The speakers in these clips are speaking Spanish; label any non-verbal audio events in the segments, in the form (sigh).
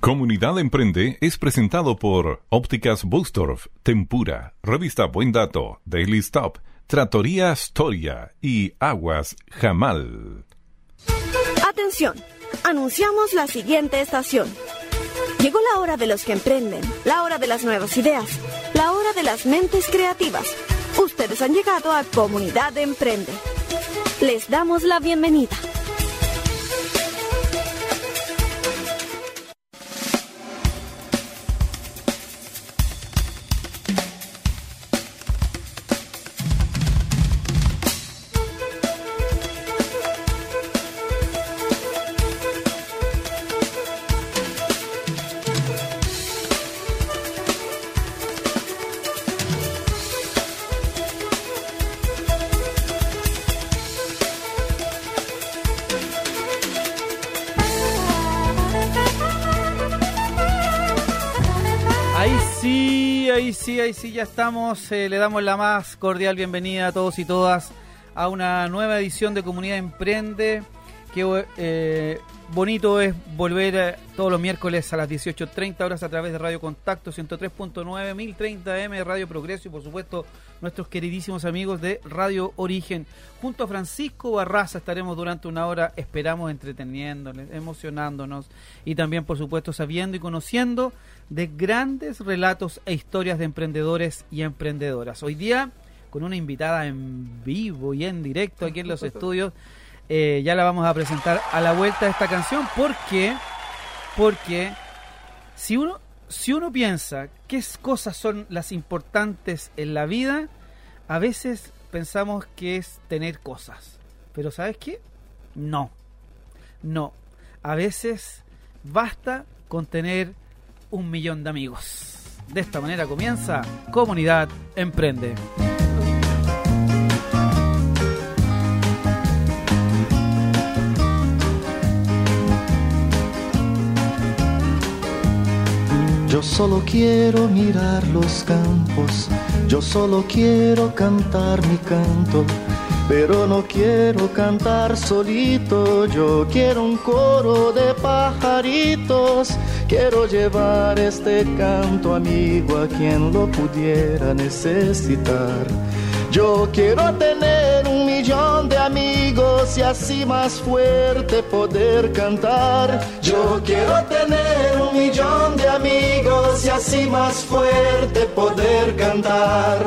Comunidad Emprende es presentado por Ópticas Bustorf, Tempura, Revista Buen Dato, Daily Stop, Tratoría Storia y Aguas Jamal. Atención, anunciamos la siguiente estación. Llegó la hora de los que emprenden, la hora de las nuevas ideas, la hora de las mentes creativas. Ustedes han llegado a Comunidad Emprende. Les damos la bienvenida. Ahí sí, ya estamos. Eh, le damos la más cordial bienvenida a todos y todas a una nueva edición de Comunidad Emprende. Qué eh, bonito es volver eh, todos los miércoles a las 18.30 horas a través de Radio Contacto 103.9, 1030 M, Radio Progreso y por supuesto nuestros queridísimos amigos de Radio Origen. Junto a Francisco Barraza estaremos durante una hora, esperamos entreteniéndoles, emocionándonos y también por supuesto sabiendo y conociendo de grandes relatos e historias de emprendedores y emprendedoras. Hoy día con una invitada en vivo y en directo aquí en los (laughs) estudios. Eh, ya la vamos a presentar a la vuelta de esta canción porque porque si uno si uno piensa qué cosas son las importantes en la vida, a veces pensamos que es tener cosas. Pero ¿sabes qué? No. No. A veces basta con tener un millón de amigos. De esta manera comienza Comunidad Emprende. Yo solo quiero mirar los campos, yo solo quiero cantar mi canto pero no quiero cantar solito, yo quiero un coro de pajaritos, quiero llevar este canto amigo a quien lo pudiera necesitar. Yo quiero tener un millón de amigos y así más fuerte poder cantar. Yo quiero tener un millón de amigos y así más fuerte poder cantar.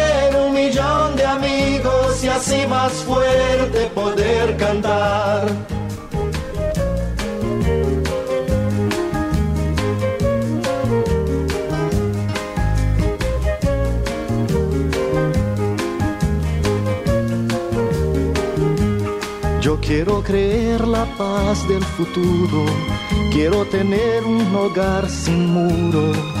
millón de amigos y así más fuerte poder cantar. Quiero creer la paz del futuro, quiero tener un hogar sin muro.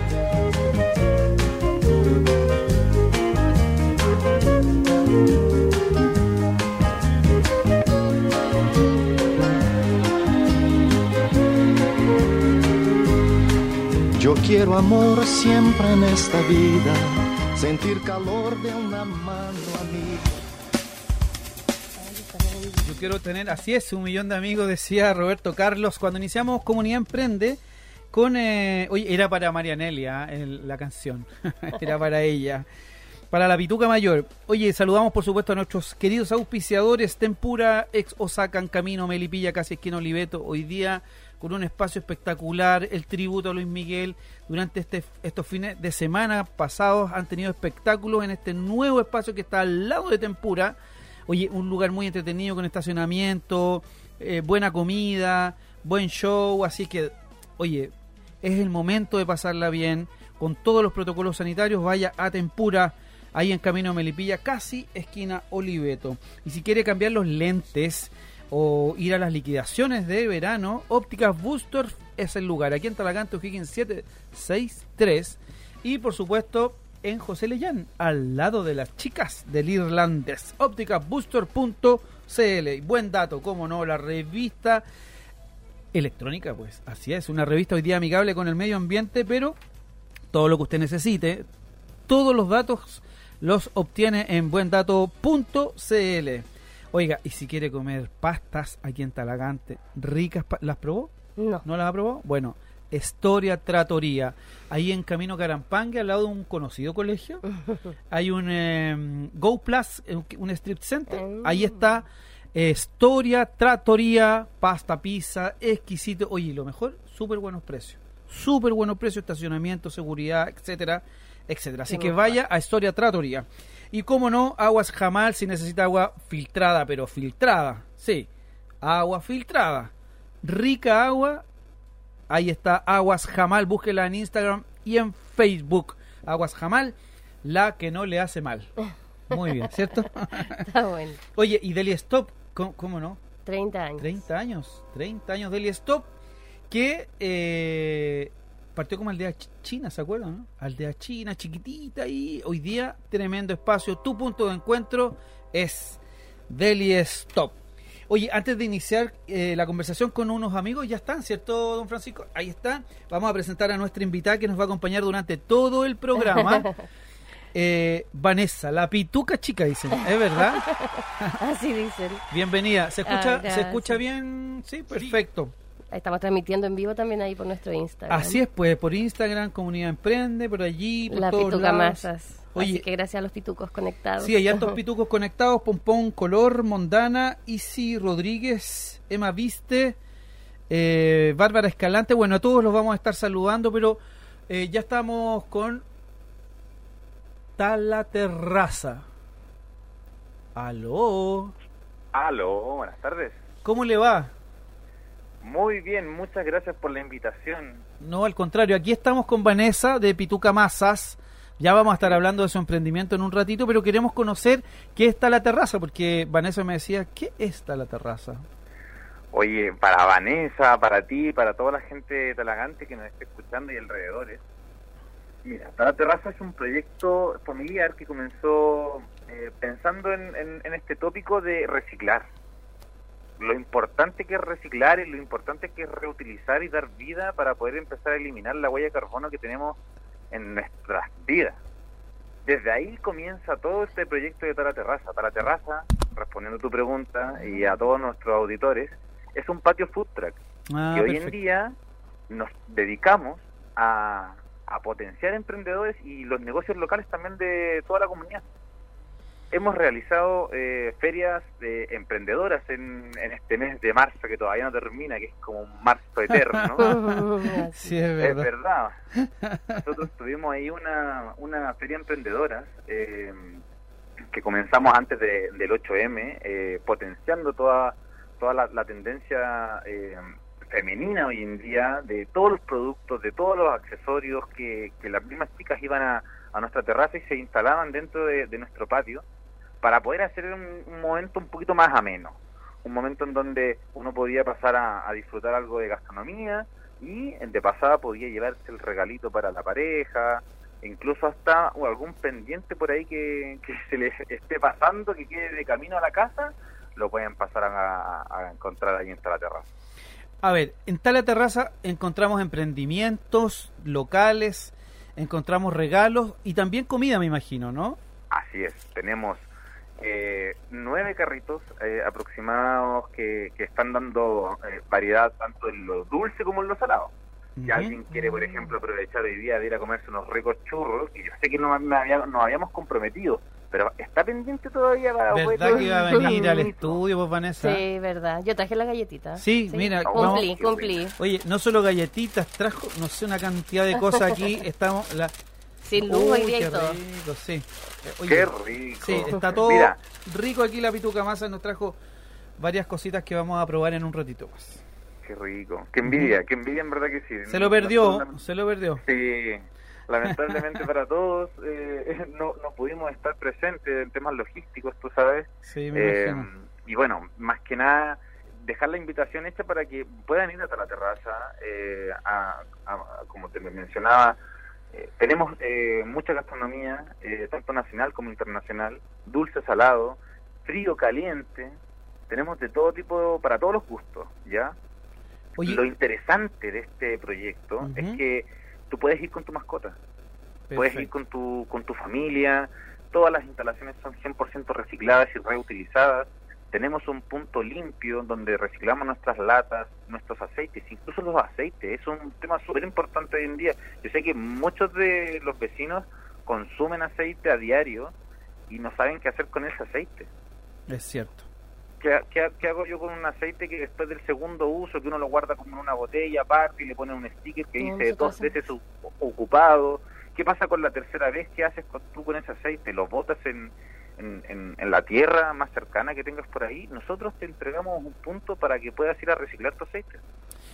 Yo quiero amor siempre en esta vida, sentir calor de una mano amiga. Yo quiero tener, así es, un millón de amigos, decía Roberto Carlos, cuando iniciamos Comunidad Emprende, con, eh, oye, era para Marianelia ¿ah? la canción, (laughs) era para ella. para la Pituca Mayor. Oye, saludamos por supuesto a nuestros queridos auspiciadores Tempura, ex Osaka en Camino, Melipilla, casi esquina Oliveto. Hoy día con un espacio espectacular, el tributo a Luis Miguel. Durante este, estos fines de semana pasados han tenido espectáculos en este nuevo espacio que está al lado de Tempura. Oye, un lugar muy entretenido con estacionamiento, eh, buena comida, buen show, así que, oye, es el momento de pasarla bien con todos los protocolos sanitarios. Vaya a Tempura ahí en Camino Melipilla, casi esquina Oliveto. Y si quiere cambiar los lentes o ir a las liquidaciones de verano, Ópticas Booster es el lugar. Aquí en Talagante, O'Higgins 763. Y por supuesto en José Leyán, al lado de las chicas del irlandés. Ópticasbooster.cl. Buen dato, como no, la revista electrónica, pues así es, una revista hoy día amigable con el medio ambiente, pero todo lo que usted necesite, todos los datos los obtiene en buendato.cl. Oiga, y si quiere comer pastas aquí en Talagante, ricas, ¿las probó? No. ¿No las aprobó? Bueno, Historia Tratoría. Ahí en Camino Carampangue, al lado de un conocido colegio, (laughs) hay un eh, Go Plus, eh, un strip center. Ahí está Historia Tratoría, pasta, pizza, exquisito. Oye, lo mejor, súper buenos precios. Súper buenos precios, estacionamiento, seguridad, etcétera etcétera. Así que vaya a Historia Tratoría. Y como no, aguas jamal si necesita agua filtrada, pero filtrada. Sí, agua filtrada. Rica agua. Ahí está Aguas Jamal, búsquela en Instagram y en Facebook. Aguas Jamal, la que no le hace mal. (laughs) Muy bien, ¿cierto? Está bueno. Oye, ¿y Deli Stop? ¿Cómo, cómo no? 30 años. 30 años, 30 años Deli Stop, que eh, partió como aldea china, ¿se acuerdan? No? Aldea china, chiquitita y hoy día tremendo espacio. Tu punto de encuentro es Deli Stop. Oye, antes de iniciar eh, la conversación con unos amigos, ya están, ¿cierto, don Francisco? Ahí está. Vamos a presentar a nuestra invitada que nos va a acompañar durante todo el programa. (laughs) Eh, Vanessa, la pituca chica, dicen. ¿Es verdad? (laughs) Así dicen. Bienvenida. ¿Se escucha, Ah, ¿se escucha bien? Sí, perfecto. Estamos transmitiendo en vivo también ahí por nuestro Instagram. Así es, pues, por Instagram, Comunidad Emprende, por allí, por La todos Pituca lados. Masas. Oye, Así que gracias a los pitucos conectados. Sí, hay hartos (laughs) pitucos conectados, Pompón, Color, Mondana, Isi Rodríguez, Emma Viste, eh, Bárbara Escalante, bueno, a todos los vamos a estar saludando, pero eh, ya estamos con Tala Terraza. Aló, Aló, buenas tardes. ¿cómo le va? Muy bien, muchas gracias por la invitación. No, al contrario, aquí estamos con Vanessa de Pituca Masas. Ya vamos a estar hablando de su emprendimiento en un ratito, pero queremos conocer qué está la terraza, porque Vanessa me decía, ¿qué está la terraza? Oye, para Vanessa, para ti, para toda la gente de Talagante que nos esté escuchando y alrededores. Mira, Para Terraza es un proyecto familiar que comenzó eh, pensando en, en- en este tópico de reciclar. Lo importante que es reciclar y lo importante que es reutilizar y dar vida para poder empezar a eliminar la huella de carbono que tenemos en nuestras vidas. Desde ahí comienza todo este proyecto de Tala Terraza. Tala Terraza, respondiendo a tu pregunta y a todos nuestros auditores, es un patio food truck Ah, que hoy en perfecto. día nos dedicamos a, a potenciar emprendedores y los negocios locales también de toda la comunidad. Hemos realizado eh, ferias de emprendedoras en, en este mes de marzo que todavía no termina, que es como un marzo eterno. (laughs) Sí, es Es verdad. verdad. (laughs) Nosotros tuvimos ahí una, una feria emprendedoras eh, que comenzamos antes de- del 8M, eh, potenciando toda, toda la, la tendencia eh, femenina hoy en día de todos los productos, de todos los accesorios que, que las mismas chicas iban a, a nuestra terraza y se instalaban dentro de, de nuestro patio para poder hacer un, un momento un poquito más ameno. Un momento en donde uno podía pasar a, a disfrutar algo de gastronomía, y de pasada podía llevarse el regalito para la pareja, incluso hasta o algún pendiente por ahí que, que se les (laughs) esté pasando, que quede de camino a la casa, lo pueden pasar a, a- encontrar ahí en la terraza. A ver, en Tala Terraza encontramos emprendimientos locales, encontramos regalos y también comida, me imagino, ¿no? Así es, tenemos eh, nueve carritos eh, aproximados que, que están dando eh, variedad tanto en lo dulce como en lo salado. Si alguien quiere, por ejemplo, aprovechar hoy día de ir a comerse unos ricos churros, que yo sé que no me había- nos habíamos comprometido, pero está pendiente todavía para ¿Verdad poder- que iba a venir al (laughs) estudio, pues Vanessa? Sí, verdad. Yo traje la galletita. Sí, mira, Cumplí, vamos- cumplí. Oye, no solo galletitas, trajo, no sé, una cantidad de cosas aquí. (laughs) Estamos. La... Sin luz hoy Uy, día y qué todo. rico, sí. Eh, oye, Qué rico. Sí, está todo Mira, rico aquí. La Pituca Masa nos trajo varias cositas que vamos a probar en un ratito más. qué rico. Qué envidia, qué envidia en verdad que sí. Se lo perdió, Nosotros, se lo perdió. Sí, lamentablemente para todos eh, (laughs) no, no pudimos estar presentes en temas logísticos, tú sabes. Sí, me Eh, imagino. y bueno, más que nada, dejar la invitación hecha para que puedan ir hasta la terraza, eh, a, a- como te mencionaba, eh, tenemos eh, mucha gastronomía, eh, tanto nacional como internacional, dulce, salado, frío, caliente, tenemos de todo tipo, para todos los gustos, ¿ya? Oye, Lo interesante de este proyecto es que tú puedes ir con tu mascota, puedes ir con tu, con tu familia, todas las instalaciones son 100% recicladas y reutilizadas, tenemos un punto limpio donde reciclamos nuestras latas, nuestros aceites, incluso los aceites, es un tema súper importante hoy en día. Yo sé que muchos de los vecinos consumen aceite a diario y no saben qué hacer con ese aceite. Es cierto. ¿Qué, qué, qué hago yo con un aceite que después del segundo uso, que uno lo guarda como en una botella aparte y le pone un sticker que dice dos veces u- ocupado? ¿Qué pasa con la tercera vez? ¿Qué haces con, tú con ese aceite? ¿Lo botas en, en, en- en la tierra más cercana que tengas por ahí? Nosotros te entregamos un punto para que puedas ir a reciclar tu aceite.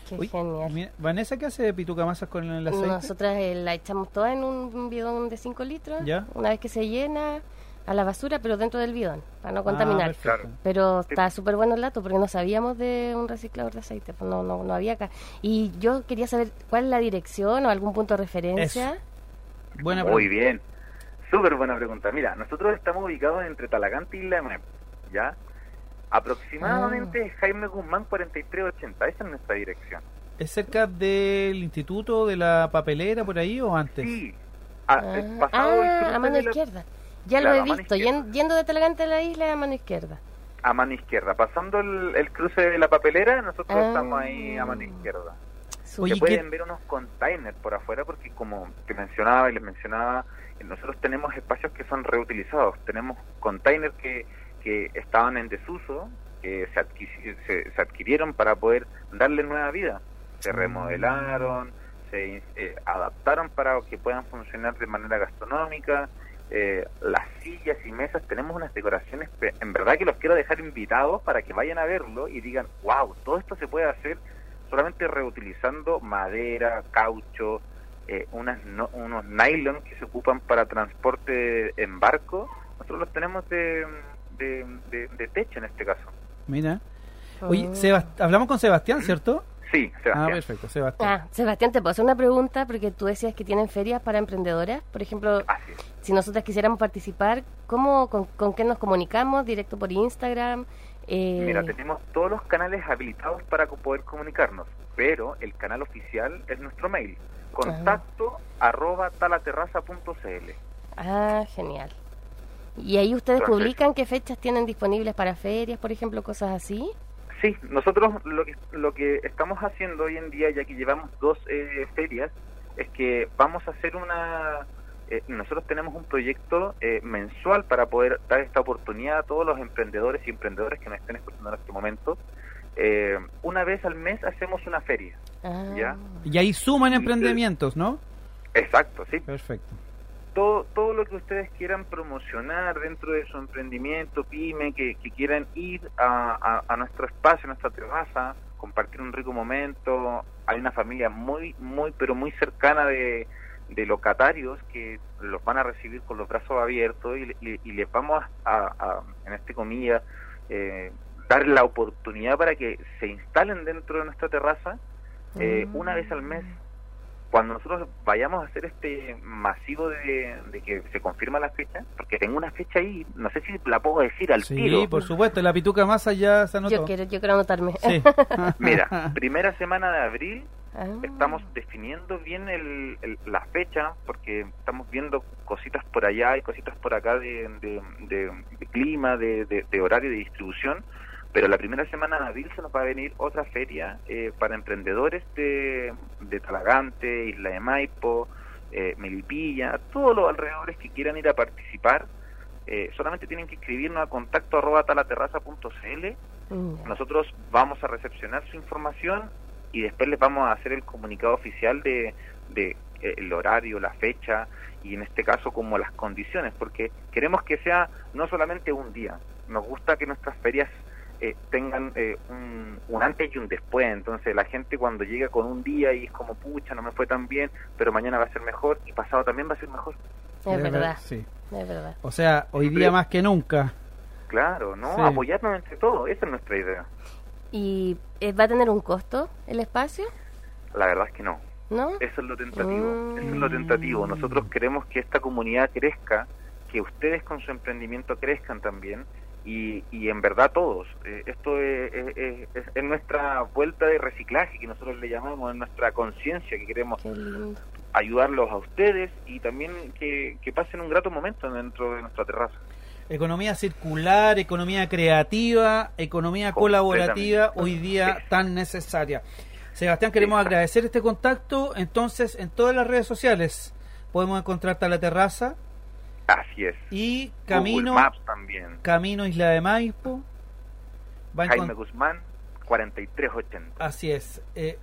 Qué Uy, mira, Vanessa, ¿qué hace de Pituca Masas con el aceite? Nosotras eh, la echamos toda en un bidón de 5 litros. Ya. Una vez que se llena, a la basura, pero dentro del bidón, para no Ah, contaminar. Claro. Pero está súper bueno el dato porque no sabíamos de un reciclador de aceite, pues no, no, no había acá. Y yo quería saber cuál es la dirección o algún punto de referencia. Buena Muy pregunta. bien. Súper buena pregunta. Mira, nosotros estamos ubicados entre Talagante y Isla de Maipú, ¿ya? Aproximadamente Ah. Jaime Guzmán 4380, esa es nuestra dirección. ¿Es cerca del instituto de la papelera por ahí o antes? Sí, a, Ah, eh, pasado el ah, cruce a mano de la- izquierda. Ya Claro, lo he visto, yendo de Talagante a la isla a mano izquierda. a mano izquierda. Pasando el, el cruce de la papelera, nosotros Ah. estamos ahí a mano izquierda. Se ¿qué- pueden ver unos containers por afuera porque como te mencionaba y les mencionaba, eh, nosotros tenemos espacios que son reutilizados. Tenemos containers que, que estaban en desuso, que se, se, se adquirieron para poder darle nueva vida. Se remodelaron, se eh, adaptaron para que puedan funcionar de manera gastronómica. Eh, las sillas y mesas, tenemos unas decoraciones, en verdad que los quiero dejar invitados para que vayan a verlo y digan, wow, todo esto se puede hacer solamente reutilizando madera, caucho, eh, unas no- unos nylon que se ocupan para transporte en barco, nosotros los tenemos de, de, de- de techo en este caso. Mira. Oye, Ah. Sebast- hablamos con Sebastián, ¿cierto? Sí, Ah, Sebastián. perfecto, Sebastián. Ah, Sebastián, te puedo hacer una pregunta porque tú decías que tienen ferias para emprendedoras. Por ejemplo, si nosotras quisiéramos participar, ¿cómo, con, con qué nos comunicamos? ¿Directo por Instagram? Eh, Mira, tenemos todos los canales habilitados para poder comunicarnos, pero el canal oficial es nuestro mail, contacto arroba talaterraza.cl. Ah, genial. ¿Y ahí ustedes publican qué fechas tienen disponibles para ferias, por ejemplo, cosas así? Sí, nosotros lo que, lo que estamos haciendo hoy en día, ya que llevamos dos eh, ferias, es que vamos a hacer una... eh, nosotros tenemos un proyecto eh, mensual para poder dar esta oportunidad a todos los emprendedores y emprendedoras que nos estén escuchando en este momento. Eh, una vez al mes hacemos una feria. Ah, Ya. Y ahí suman emprendimientos, ¿no? Exacto, sí. Perfecto. todo, todo lo que ustedes quieran promocionar dentro de su emprendimiento, pyme, que, que quieran ir a, a- a nuestro espacio, a nuestra terraza, compartir un rico momento. Hay una familia muy, muy, pero muy cercana de, de locatarios que los van a recibir con los brazos abiertos y, y- y les vamos a, a- en este comilla, eh, dar la oportunidad para que se instalen dentro de nuestra terraza eh, Mm. una vez al mes cuando nosotros vayamos a hacer este masivo de, de que se confirma la fecha, porque tengo una fecha ahí, no sé si la puedo decir al Sí, tiro. por supuesto, la pituca se anotó. Yo quiero, yo quiero anotarme. Sí. (laughs) Mira, primera semana de abril Ah, estamos definiendo bien el, el- la fecha, porque estamos viendo cositas por allá y cositas por acá de, de- de- de clima, de, de- de horario de distribución, Pero la primera semana de abril se nos va a venir otra feria eh, para emprendedores de, de Talagante, Isla de Maipo, eh, Melipilla, todos los alrededores que quieran ir a participar. Eh, solamente tienen que escribirnos a contacto arroba talaterraza.cl. Mm. Nosotros vamos a recepcionar su información y después les vamos a hacer el comunicado oficial de, de eh, el horario, la fecha y en este caso como las condiciones, porque queremos que sea no solamente un día, nos gusta que nuestras ferias eh, tengan eh, un, un antes y un después, entonces la gente cuando llega con un día y es como pucha, no me fue tan bien, pero mañana va a ser mejor y pasado también va a ser mejor. Es verdad, Sí. es verdad. O sea, hoy día más que nunca. Claro, ¿no? Sí. Apoyarnos entre todos, esa es nuestra idea. ¿Y eh, va a tener un costo el espacio? La verdad es que no. ¿No? Eso es lo tentativo. Mm. Eso es lo tentativo. Nosotros queremos que esta comunidad crezca, que ustedes con su emprendimiento crezcan también y, y en verdad todos. Eh, esto es, es- es- es- es nuestra vuelta de reciclaje que nosotros le llamamos, es nuestra conciencia que queremos ayudarlos a ustedes y también que, que pasen un grato momento dentro de nuestra terraza. Economía circular, economía creativa, economía colaborativa, hoy día tan necesaria. Sebastián, queremos Exacto. agradecer este contacto. Entonces, en todas las redes sociales podemos encontrarte a la terraza Así es. y Camino, Google Maps también. Camino Isla de Maipo. Jaime Guzmán, 4380. Así es. eh,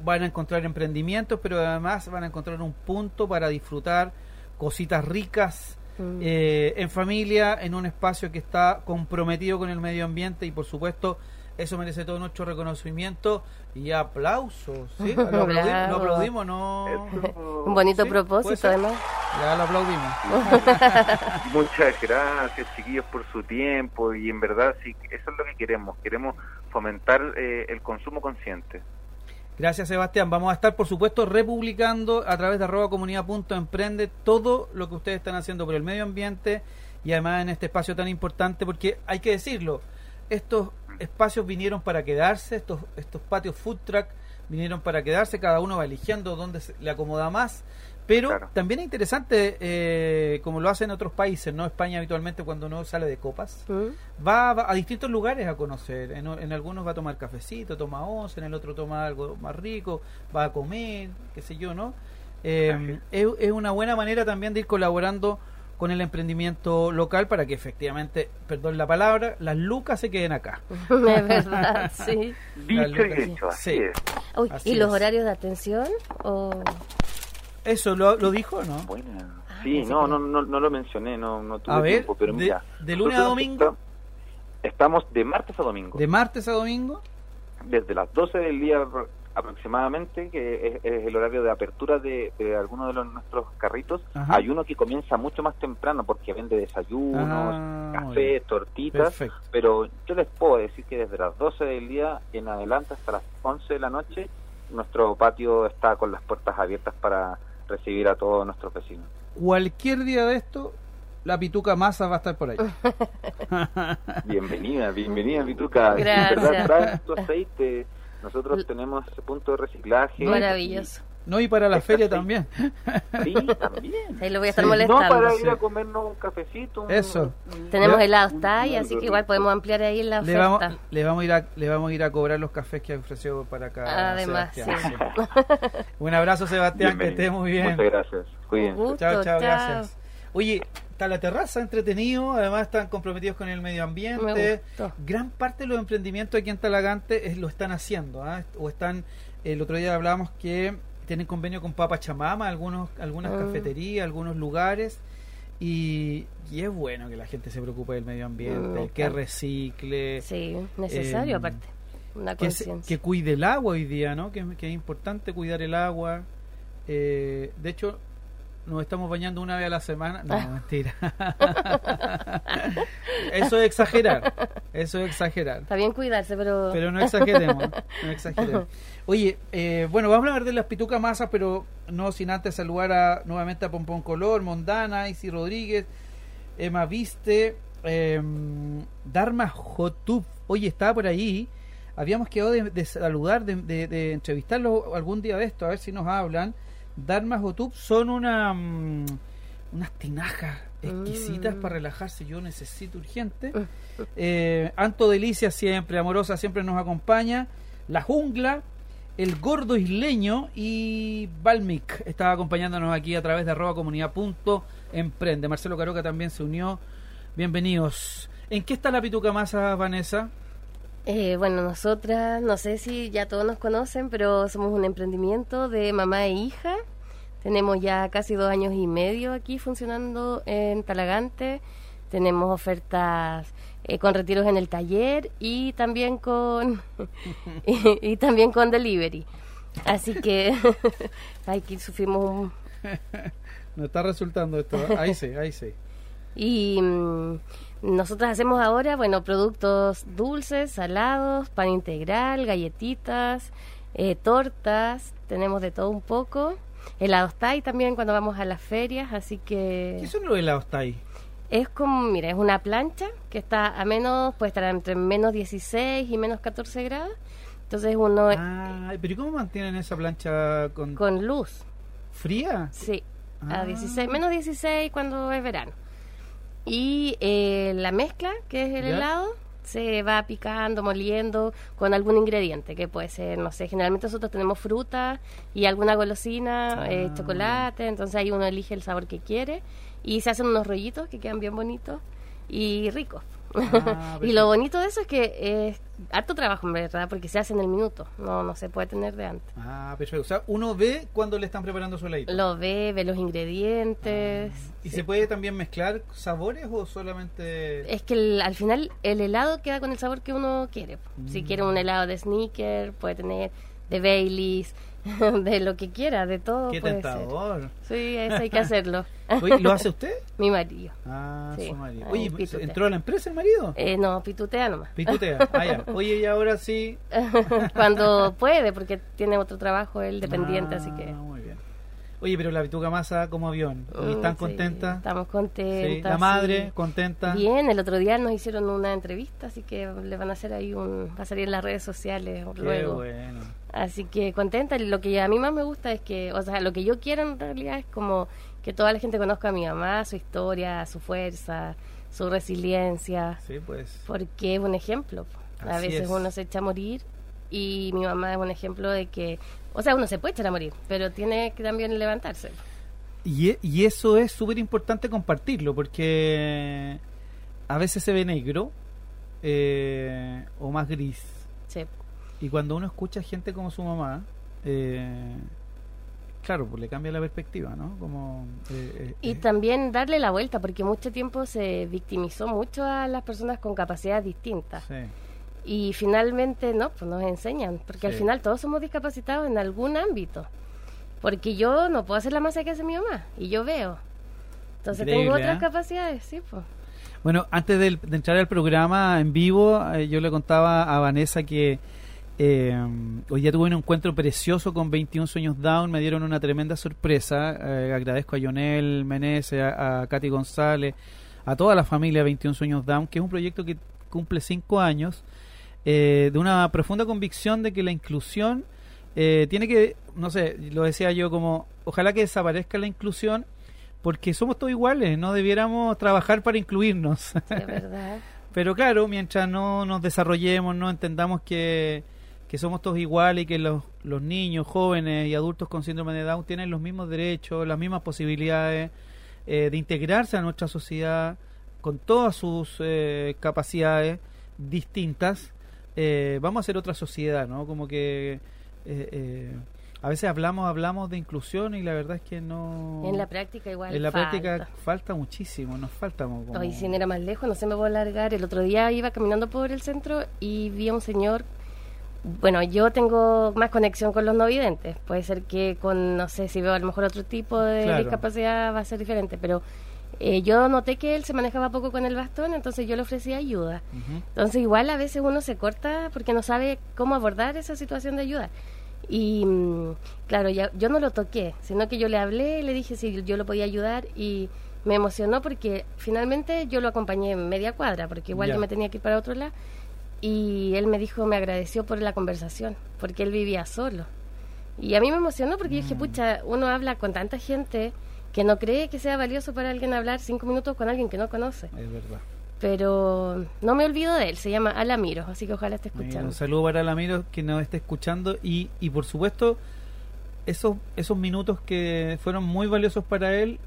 van a encontrar emprendimientos, pero además van a encontrar un punto para disfrutar cositas ricas Mm. eh, en familia, en un espacio que está comprometido con el medio ambiente y por supuesto eso merece todo nuestro reconocimiento y aplausos. ¿sí? (laughs) Lo, aplaudi- Bravo. lo aplaudimos, no. Eso- (laughs) Un bonito Sí, propósito, además. Ya lo aplaudimos. (laughs) Muchas gracias, chiquillos, por su tiempo y en verdad sí, eso es lo que queremos. Queremos fomentar eh, el consumo consciente. Gracias, Sebastián. Vamos a estar, por supuesto, republicando a través de arroba comunidad.emprende todo lo que ustedes están haciendo por el medio ambiente y además en este espacio tan importante, porque hay que decirlo, estos espacios vinieron para quedarse, estos, estos patios food truck vinieron para quedarse, cada uno va eligiendo dónde se- le acomoda más, pero Claro. también es interesante, eh, como lo hacen otros países, ¿no? España habitualmente cuando uno sale de copas, Mm. va, va a distintos lugares a conocer. En, en algunos va a tomar cafecito, toma once, en el otro toma algo más rico, va a comer, qué sé yo, ¿no? Eh, es, es una buena manera también de ir colaborando con el emprendimiento local para que efectivamente, perdón la palabra, las lucas se queden acá. (laughs) es verdad, (laughs) sí. Dicho y hecho, así sí. es. Uy, Así ¿Y los es. horarios de atención? O... Eso lo, lo dijo, ¿no? Buena. Ah, Sí, no, no, no, no lo mencioné, no, no tuve A ver, tiempo, pero de- mira. de lunes a domingo. esta- Estamos de martes a domingo, De martes a domingo. desde las 12 del día aproximadamente, que es, es el horario de apertura de, de algunos de los, nuestros carritos. Ajá. Hay uno que comienza mucho más temprano porque vende desayunos, Ah, café, tortitas. Perfecto. Pero yo les puedo decir que desde las 12 del día en adelante hasta las 11 de la noche, nuestro patio está con las puertas abiertas para recibir a todos nuestros vecinos. Cualquier día de esto, la pituca masa va a estar por ahí. (laughs) Bienvenida, bienvenida, Pituca. (laughs) Gracias. Trae tu aceite. Nosotros tenemos ese punto de reciclaje. Maravilloso. No, y para la feria sí. también. Sí, también. Ahí lo voy a estar Sí. molestando. No para ir sí. a comernos un cafecito. un- Eso. un- Tenemos helados un- así que igual podemos ampliar ahí la Le vamos, oferta. le, vamos a ir a, le vamos a ir a cobrar los cafés que ofreció para acá. Además, Sebastián. Un abrazo, Sebastián, que Bienvenido. esté muy bien. Muchas gracias. Cuídense. Gusto, Chao, chao, chao. gracias. Oye, está la terraza entretenido, además están comprometidos con el medio ambiente. Me. Gran parte de los emprendimientos aquí en Talagante es- lo están haciendo, ¿ah? o están, el otro día hablábamos que tienen convenio con Papa Chamama, algunos, algunas Ah. cafeterías, algunos lugares, y, y es bueno que la gente se preocupe del medio ambiente, Me que recicle, Sí, necesario Eh, aparte. Una que, se- conciencia. que cuide el agua hoy día, ¿no? Que, que es importante cuidar el agua. Eh, de hecho, nos estamos bañando una vez a la semana. No, Ah. mentira. (laughs) eso es exagerar. Eso es exagerar. Está bien cuidarse, pero... Pero no exageremos. No exageremos. (laughs) Oye, eh, bueno, vamos a hablar de las pitucas masas, pero no sin antes saludar a, nuevamente a Pompón Color, Mondana, Isi Rodríguez, Emma Viste, eh, Dharma Jotub. Oye, estaba por ahí. Habíamos quedado de, de saludar, de, de, de entrevistarlo algún día de esto, a ver si nos hablan. Dharma Jotub son una, mm, unas tinajas exquisitas Mm. para relajarse. Yo necesito urgente. Eh, Anto Delicia siempre, amorosa, siempre nos acompaña. La Jungla, el Gordo Isleño y Balmic estaba acompañándonos aquí a través de arroba comunidad punto emprende. Marcelo Caroca también se unió. Bienvenidos. ¿En qué está la pituca masa, Vanessa? Eh, bueno, nosotras, no sé si ya todos nos conocen, pero somos un emprendimiento de mamá e hija. Tenemos ya casi dos años y medio aquí funcionando en Talagante. Tenemos ofertas eh, con retiros en el taller y también con (laughs) y, y también con delivery. Así que (laughs) aquí sufrimos un, (laughs) No está resultando esto. Ahí sí, ahí sí. Y nosotros hacemos ahora, bueno, productos dulces, salados, pan integral, galletitas, eh, tortas, tenemos de todo un poco. Helados Thai también cuando vamos a las ferias, así ¿Qué que son los helados Thai? es como, mira, es una plancha que está a menos, puede estar entre menos 16 y menos 14 grados. Entonces uno Ah, pero ¿y cómo mantienen esa plancha con, con luz, fría? sí, Ah. a 16, menos 16 cuando es verano. Y eh, la mezcla, que es el ¿Ya? helado, se va picando, moliendo con algún ingrediente, que puede ser, no sé, generalmente nosotros tenemos fruta y alguna golosina, eh, Ah. chocolate, entonces ahí uno elige el sabor que quiere y se hacen unos rollitos que quedan bien bonitos y ricos. Ah, (laughs) y lo bonito de eso es que es harto trabajo, en verdad, porque se hace en el minuto, no, no se puede tener de antes. Ah, perfecto. O sea, uno ve cuando le están preparando su heladito. Lo ve, ve los ingredientes. ¿Y sí. se puede también mezclar sabores o solamente...? Es que el- al final el helado queda con el sabor que uno quiere. Si Mm. quiere un helado de sneaker, puede tener de Baileys, (laughs) de lo que quiera, de todo. ¡Qué puede ser. tentador! Sí, eso hay que hacerlo. (laughs) Oye, ¿Lo hace usted? (laughs) Mi marido. Ah, Sí, su marido. ahí Oye. ¿entró a la empresa el marido? Eh, no, pitutea nomás. Pitutea. Ah, ya. Oye, y ahora sí... Cuando puede, porque tiene otro trabajo él dependiente, Ah, así que... Bien. Oye, pero la pituca masa como avión. ¿Y están Mm, sí, contentas? Estamos Sí. contentas. La madre, sí. contenta. Bien, el otro día nos hicieron una entrevista, así que le van a hacer ahí un... Va a salir en las redes sociales Qué luego. bueno. Así que contenta. Lo que a mí más me gusta es que, o sea, lo que yo quiero en realidad es como que toda la gente conozca a mi mamá, su historia, su fuerza, su resiliencia, Sí, pues. porque es un ejemplo. A veces es. uno se echa a morir y mi mamá es un ejemplo de que, o sea, uno se puede echar a morir, pero tiene que también levantarse. Y, e- y eso es súper importante compartirlo porque a veces se ve negro eh, o más gris. Sí. Y cuando uno escucha gente como su mamá, eh, claro, pues le cambia la perspectiva, ¿no? Como, eh, eh, Y también darle la vuelta, porque mucho tiempo se victimizó mucho a las personas con capacidades distintas. sí. Y finalmente, no, pues nos enseñan, porque al final todos somos discapacitados en algún ámbito. Porque yo no puedo hacer la masa que hace mi mamá, y yo veo. Entonces tengo otras ¿eh? capacidades, sí, pues. Bueno, antes del- de, entrar al programa en vivo, eh, yo le contaba a Vanessa que eh, hoy día tuve un encuentro precioso con 21 Sueños Down, me dieron una tremenda sorpresa. eh, agradezco a Jonel Meneses, a, a Katy González, a toda la familia 21 Sueños Down, que es un proyecto que cumple cinco años, eh, de una profunda convicción de que la inclusión eh, tiene que, no sé, lo decía yo como, ojalá que desaparezca la inclusión porque somos todos iguales, no debiéramos trabajar para incluirnos. Es verdad. (laughs) Pero claro, mientras no nos desarrollemos, no entendamos que, que somos todos iguales y que los, los niños, jóvenes y adultos con síndrome de Down tienen los mismos derechos, las mismas posibilidades eh, de integrarse a nuestra sociedad con todas sus eh, capacidades distintas, eh, vamos a ser otra sociedad, ¿no? Como que eh, eh, a veces hablamos, hablamos de inclusión y la verdad es que no... En la práctica igual En la falta. práctica falta muchísimo, nos falta como... Hoy sin ir a más lejos, no se me puede largar. El otro día iba caminando por el centro y vi a un señor. Bueno, yo tengo más conexión con los no videntes. Puede ser que con, no sé, si veo a lo mejor otro tipo de Claro. discapacidad va a ser diferente, pero eh, yo noté que él se manejaba poco con el bastón, entonces yo le ofrecí ayuda. Entonces igual a veces uno se corta porque no sabe cómo abordar esa situación de ayuda. Y mm, claro, ya, yo no lo toqué, sino que yo le hablé, le dije si yo lo podía ayudar y me emocionó porque finalmente yo lo acompañé en media cuadra, porque igual yo me tenía que ir para otro lado. Y él me dijo, me agradeció por la conversación, porque él vivía solo. Y a mí me emocionó porque yo dije, pucha, uno habla con tanta gente que no cree que sea valioso para alguien hablar cinco minutos con alguien que no conoce. Es verdad. Pero no me olvido de él, se llama Alamiro, así que ojalá esté escuchando. un saludo para Alamiro que nos esté escuchando y, y por supuesto esos esos minutos que fueron muy valiosos para él,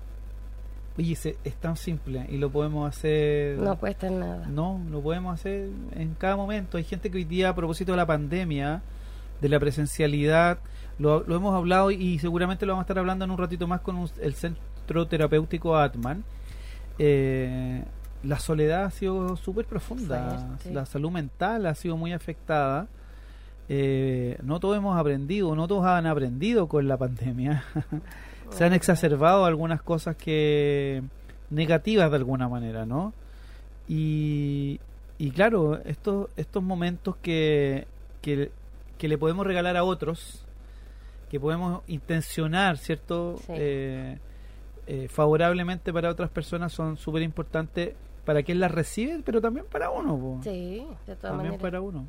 oye, se- es tan simple y lo podemos hacer... No cuesta nada. No, lo podemos hacer en cada momento. Hay gente que hoy día, a propósito de la pandemia, de la presencialidad, lo, lo hemos hablado y seguramente lo vamos a estar hablando en un ratito más con un- el Centro Terapéutico Atman. Eh, la soledad ha sido súper profunda, la salud mental ha sido muy afectada. Eh, no todos hemos aprendido, no todos han aprendido con la pandemia. (laughs) Se han exacerbado algunas cosas que negativas de alguna manera, ¿no? Y, y claro, estos, estos momentos que, que, que le podemos regalar a otros, que podemos intencionar, ¿cierto? Sí. Eh, eh, favorablemente para otras personas son súper importantes para quien las recibe, pero también para uno. po. Sí, de todas también maneras. para uno.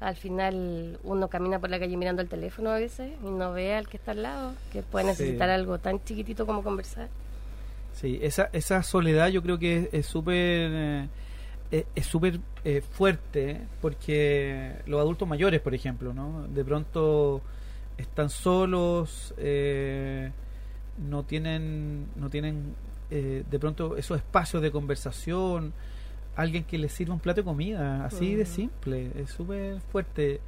Al final uno camina por la calle mirando el teléfono a veces y no ve al que está al lado, que puede Sí. necesitar algo tan chiquitito como conversar. Sí, esa, esa soledad yo creo que es- súper es súper eh, fuerte porque los adultos mayores, por ejemplo, ¿no? De pronto están solos, eh, no tienen no tienen eh, de pronto esos espacios de conversación, alguien que les sirva un plato de comida, así de Ujú. simple, es súper fuerte.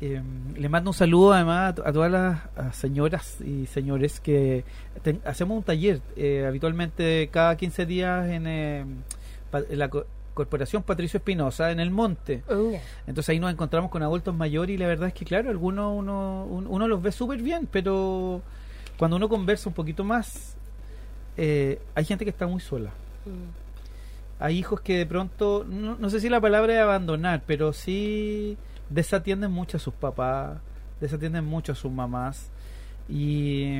Eh, le mando un saludo además a, to- a todas las a señoras y señores que ten- hacemos un taller eh, habitualmente cada 15 días en, eh, pa- en la Corporación Patricio Espinosa en el Monte. Ya. Entonces ahí nos encontramos con adultos mayores y la verdad es que claro, algunos uno, un- uno los ve súper bien, pero cuando uno conversa un poquito más, eh, hay gente que está muy sola. Mm. Hay hijos que de pronto, no, no sé si la palabra es abandonar, pero sí desatienden mucho a sus papás, desatienden mucho a sus mamás. Y,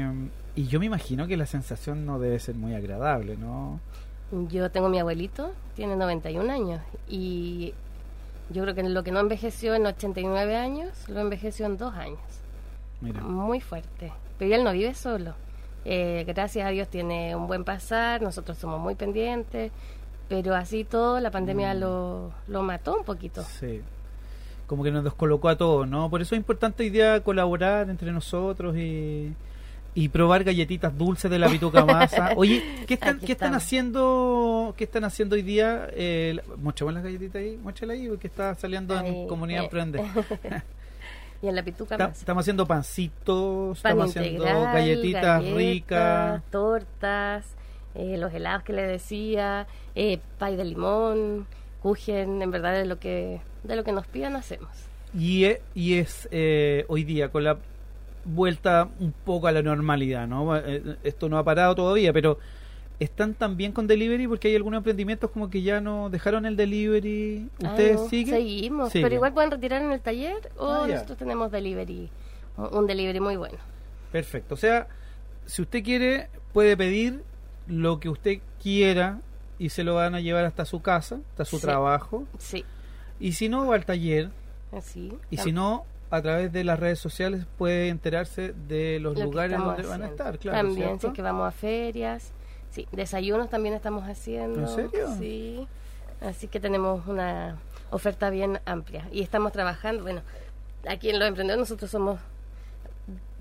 y yo me imagino que la sensación no debe ser muy agradable, ¿no? Yo tengo mi abuelito, tiene 91 años y yo creo que lo que no envejeció en 89 años, lo envejeció en dos años. Mira. Muy fuerte. Pero él no vive solo. Eh, gracias a Dios tiene un buen pasar, nosotros somos muy pendientes, pero así todo la pandemia Mm. lo, lo mató un poquito. Sí. Como que nos descolocó a todos, ¿no? Por eso es importante hoy día colaborar entre nosotros y, y probar galletitas dulces de la pituca masa. (laughs) Oye, ¿qué están, Aquí ¿qué están estamos. haciendo qué están haciendo hoy día? Eh, las galletitas ahí, muéstrala ahí, porque está saliendo en Comunidad eh. Emprende. (laughs) Y en la pituca Está- más. estamos haciendo pancitos, Pan estamos haciendo galletitas galletas, ricas. tortas, eh, los helados que le decía, eh, pay de limón, kuchen, en verdad de lo que de lo que nos pidan hacemos. Y es, y es eh, hoy día con la vuelta un poco a la normalidad, ¿no? Eh, Esto no ha parado todavía, pero están también con delivery porque hay algunos emprendimientos como que ya no dejaron el delivery. ¿Ustedes Ah, siguen? Seguimos, pero igual pueden retirar en el taller o Ah, nosotros tenemos delivery, un delivery muy bueno. Perfecto. O sea, si usted quiere, puede pedir lo que usted quiera y se lo van a llevar hasta su casa, hasta su Sí. trabajo. Sí, Y si no, va al taller. así. Y Tam- si no, a través de las redes sociales puede enterarse de los lo lugares donde van a estar, claro. También, es que vamos a ferias. Sí, desayunos también estamos haciendo. ¿En serio? Sí. Así que tenemos una oferta bien amplia. Y estamos trabajando, bueno, aquí en Los Emprendedores nosotros somos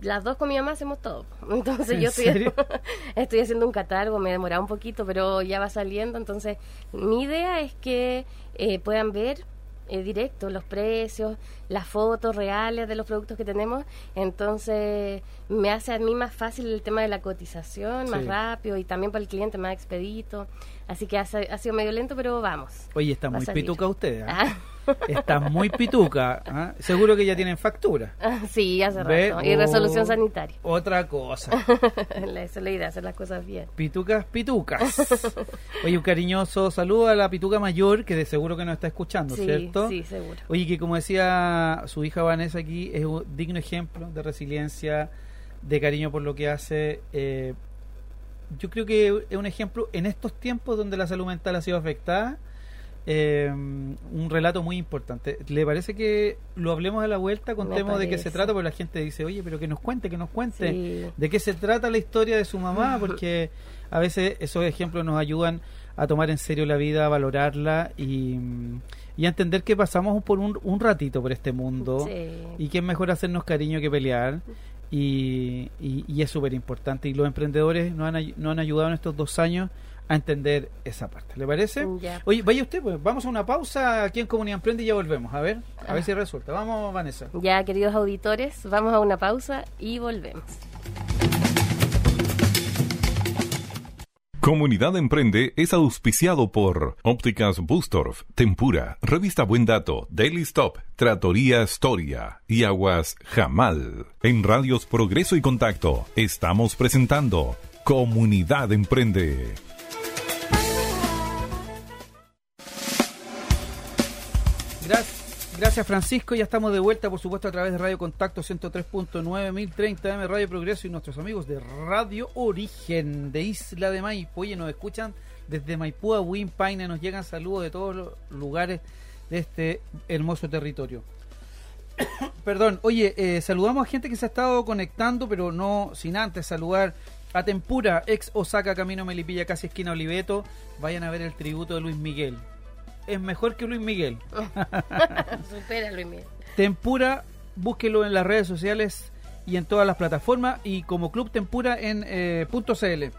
las dos con mi mamá hacemos todo. (laughs) Entonces ¿En yo estoy, (laughs) estoy haciendo un catálogo, me he demorado un poquito, pero ya va saliendo. Entonces mi idea es que eh, puedan ver eh, directo los precios, las fotos reales de los productos que tenemos. Entonces me hace a mí más fácil el tema de la cotización, más rápido y también para el cliente más expedito. Así que ha, ha sido medio lento, pero vamos. Oye, está muy pituca usted. ¿ah? Está muy pituca. ¿ah? Seguro que ya tienen factura. (laughs) sí, hace Ve, rato. Y oh. resolución sanitaria. Otra cosa. (laughs) Esa es la idea, hacer las cosas bien. Pitucas, pitucas. (laughs) Oye, un cariñoso saludo a la pituca mayor que de seguro que nos está escuchando, Sí, ¿cierto? sí, seguro. Oye, que como decía su hija Vanessa aquí, es un digno ejemplo de resiliencia, de cariño por lo que hace. eh, yo creo que es un ejemplo en estos tiempos donde la salud mental ha sido afectada. Eh, un relato muy importante. ¿Le parece que lo hablemos a la vuelta? Contemos de qué se trata, porque la gente dice, oye, pero que nos cuente, que nos cuente Sí. de qué se trata la historia de su mamá, (laughs) porque a veces esos ejemplos nos ayudan a tomar en serio la vida, a valorarla y, y a entender que pasamos por un, un ratito por este mundo Sí. y que es mejor hacernos cariño que pelear. Y, y- y es súper importante. Y los emprendedores nos han, ay- nos han ayudado en estos dos años a entender esa parte. ¿Le parece? Ya. Oye, vaya usted, pues vamos a una pausa aquí en Comunidad Emprende y ya volvemos. A ver, a ver si resulta. Vamos, Vanessa. Ya, queridos auditores, vamos a una pausa y volvemos. Comunidad Emprende es auspiciado por Ópticas Bustorf, Tempura, Revista Buen Dato, Daily Stop, Tratoría Storia y Aguas Jamal. En Radios Progreso y Contacto estamos presentando Comunidad Emprende. Gracias, Francisco, ya estamos de vuelta por supuesto a través de Radio Contacto 103.9 1030 M Radio Progreso y nuestros amigos de Radio Origen de Isla de Maipú. Oye, nos escuchan desde Maipú a nos llegan saludos de todos los lugares de este hermoso territorio. (coughs) Perdón, oye, eh, saludamos a gente que se ha estado conectando, pero no sin antes saludar a Tempura, ex Osaka, Camino Melipilla, casi esquina Oliveto. Vayan a ver el tributo de Luis Miguel. Es mejor que Luis Miguel. (laughs) Supera, Luis Miguel. Tempura, búsquelo en las redes sociales y en todas las plataformas y como Club Tempura en eh, punto .cl.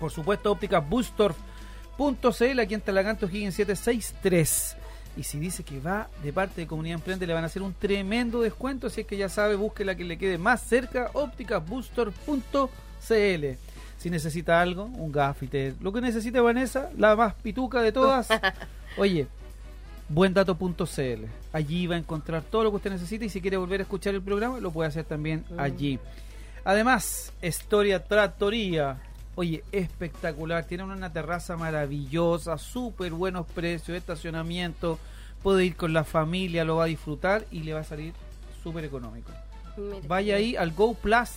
Por supuesto, óptica Bustorf.cl aquí en Talaganto Higgins 763. Y si dice que va de parte de Comunidad Emprende, le van a hacer un tremendo descuento. Así es que ya sabe, busque la que le quede más cerca, ópticasbooster.cl. Si necesita algo, un gafite, lo que necesite Vanessa, la más pituca de todas. (laughs) Oye, buendato.cl. Allí va a encontrar todo lo que usted necesita y si quiere volver a escuchar el programa, lo puede hacer también Mm. allí. Además, Historia Trattoria. Oye, espectacular. Tienen una terraza maravillosa, súper buenos precios, estacionamiento. Puede ir con la familia, lo va a disfrutar y le va a salir súper económico. Vaya ahí al Go Plus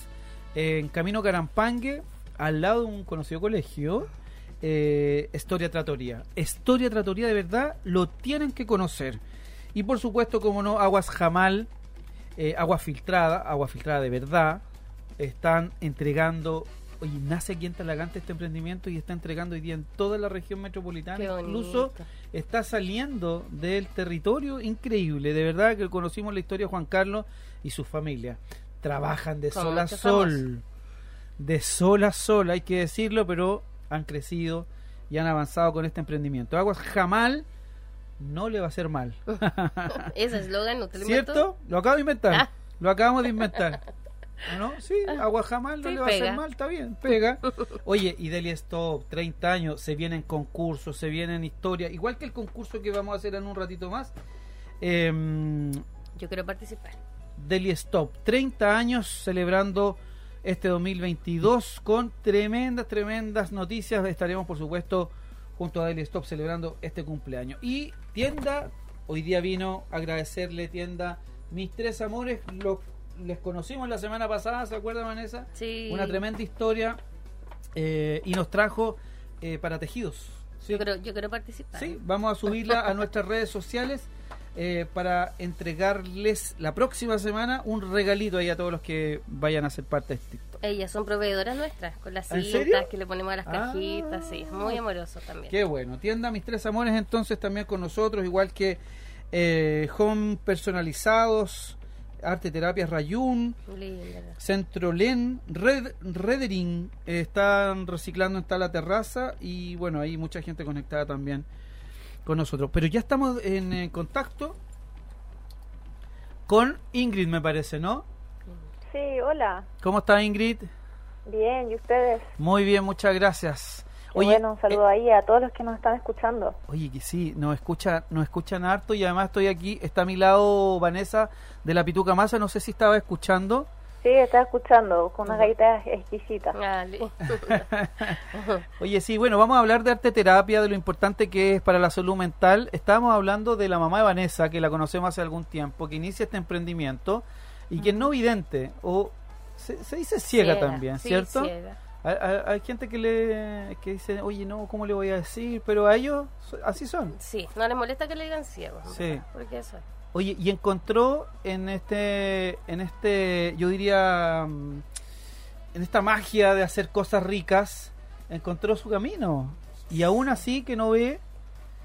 en Camino Carampangue, al lado de un conocido colegio. Eh, Historia Tratoría. Historia Tratoría de verdad lo tienen que conocer. Y por supuesto, como no, Aguas Jamal, eh, agua filtrada, agua filtrada de verdad. Están entregando, oye, nace aquí en Talagante este emprendimiento y está entregando hoy día en toda la región metropolitana. Incluso está saliendo del territorio increíble. De verdad que conocimos la historia de Juan Carlos y su familia. Trabajan de sol a muchos sol. De sol a sol, hay que decirlo, pero han crecido y han avanzado con este emprendimiento. Aguas Jamal no le va a hacer mal. Ese eslogan, ¿no te lo inventó? ¿Cierto? Lo acabo de inventar. Ah. Lo acabamos de inventar. ¿O ¿No? Sí, agua jamal no Sí, le va a hacer mal, está bien, pega. Oye, y Delia Stop, 30 años, se vienen concursos, se vienen historias, igual que el concurso que vamos a hacer en un ratito más. Em, Yo quiero participar. Deli Stop, 30 años celebrando este 2022 con tremendas, tremendas noticias. Estaremos, por supuesto, junto a Deli Stop celebrando este cumpleaños. Y tienda, hoy día vino a agradecerle, tienda, mis tres amores, los, les conocimos la semana pasada, ¿se acuerda Vanessa? Sí. Una tremenda historia eh, y nos trajo eh, para tejidos. ¿sí? Yo quiero, yo quiero participar. Sí, vamos a subirla a nuestras redes sociales eh, para entregarles la próxima semana un regalito ahí a todos los que vayan a ser parte de este TikTok. Ellas son proveedoras nuestras, con las ¿En cintas que le ponemos a las Ah. cajitas, sí, muy amorosos también. Qué bueno. Tienda Mis Tres Amores entonces también con nosotros, igual que eh, Home Personalizados, Arte Terapias Rayun. Centro Len, Red, Redering, eh, están reciclando en la terraza y bueno, hay mucha gente conectada también con nosotros. Pero ya estamos en, eh, contacto con Ingrid, me parece, ¿no? Sí, hola. ¿Cómo está Ingrid? Bien, ¿y ustedes? Muy bien, muchas gracias. Qué bueno, un saludo ahí a todos los que nos están escuchando. Oye, que sí, nos escucha, nos escuchan harto y además estoy aquí, está a mi lado Vanessa de la Pituca Masa, no sé si estaba escuchando. Sí, estaba escuchando con unas galletas exquisitas. Ah, (laughs) Oye, sí, bueno, vamos a hablar de arte terapia, de lo importante que es para la salud mental. Estábamos hablando de la mamá de Vanessa, que la conocemos hace algún tiempo, que inicia este emprendimiento y que es no vidente, o se, se dice ciega, también, sí, ¿cierto? ciega. Hay, gente que le que dice, oye, no, ¿cómo le voy a decir? Pero a ellos así son. Sí, no les molesta que le digan ciego. Sí. Porque eso es. Oye, y encontró en este, en este, yo diría, mm, en esta magia de hacer cosas ricas, encontró su camino. Y aún así que no ve,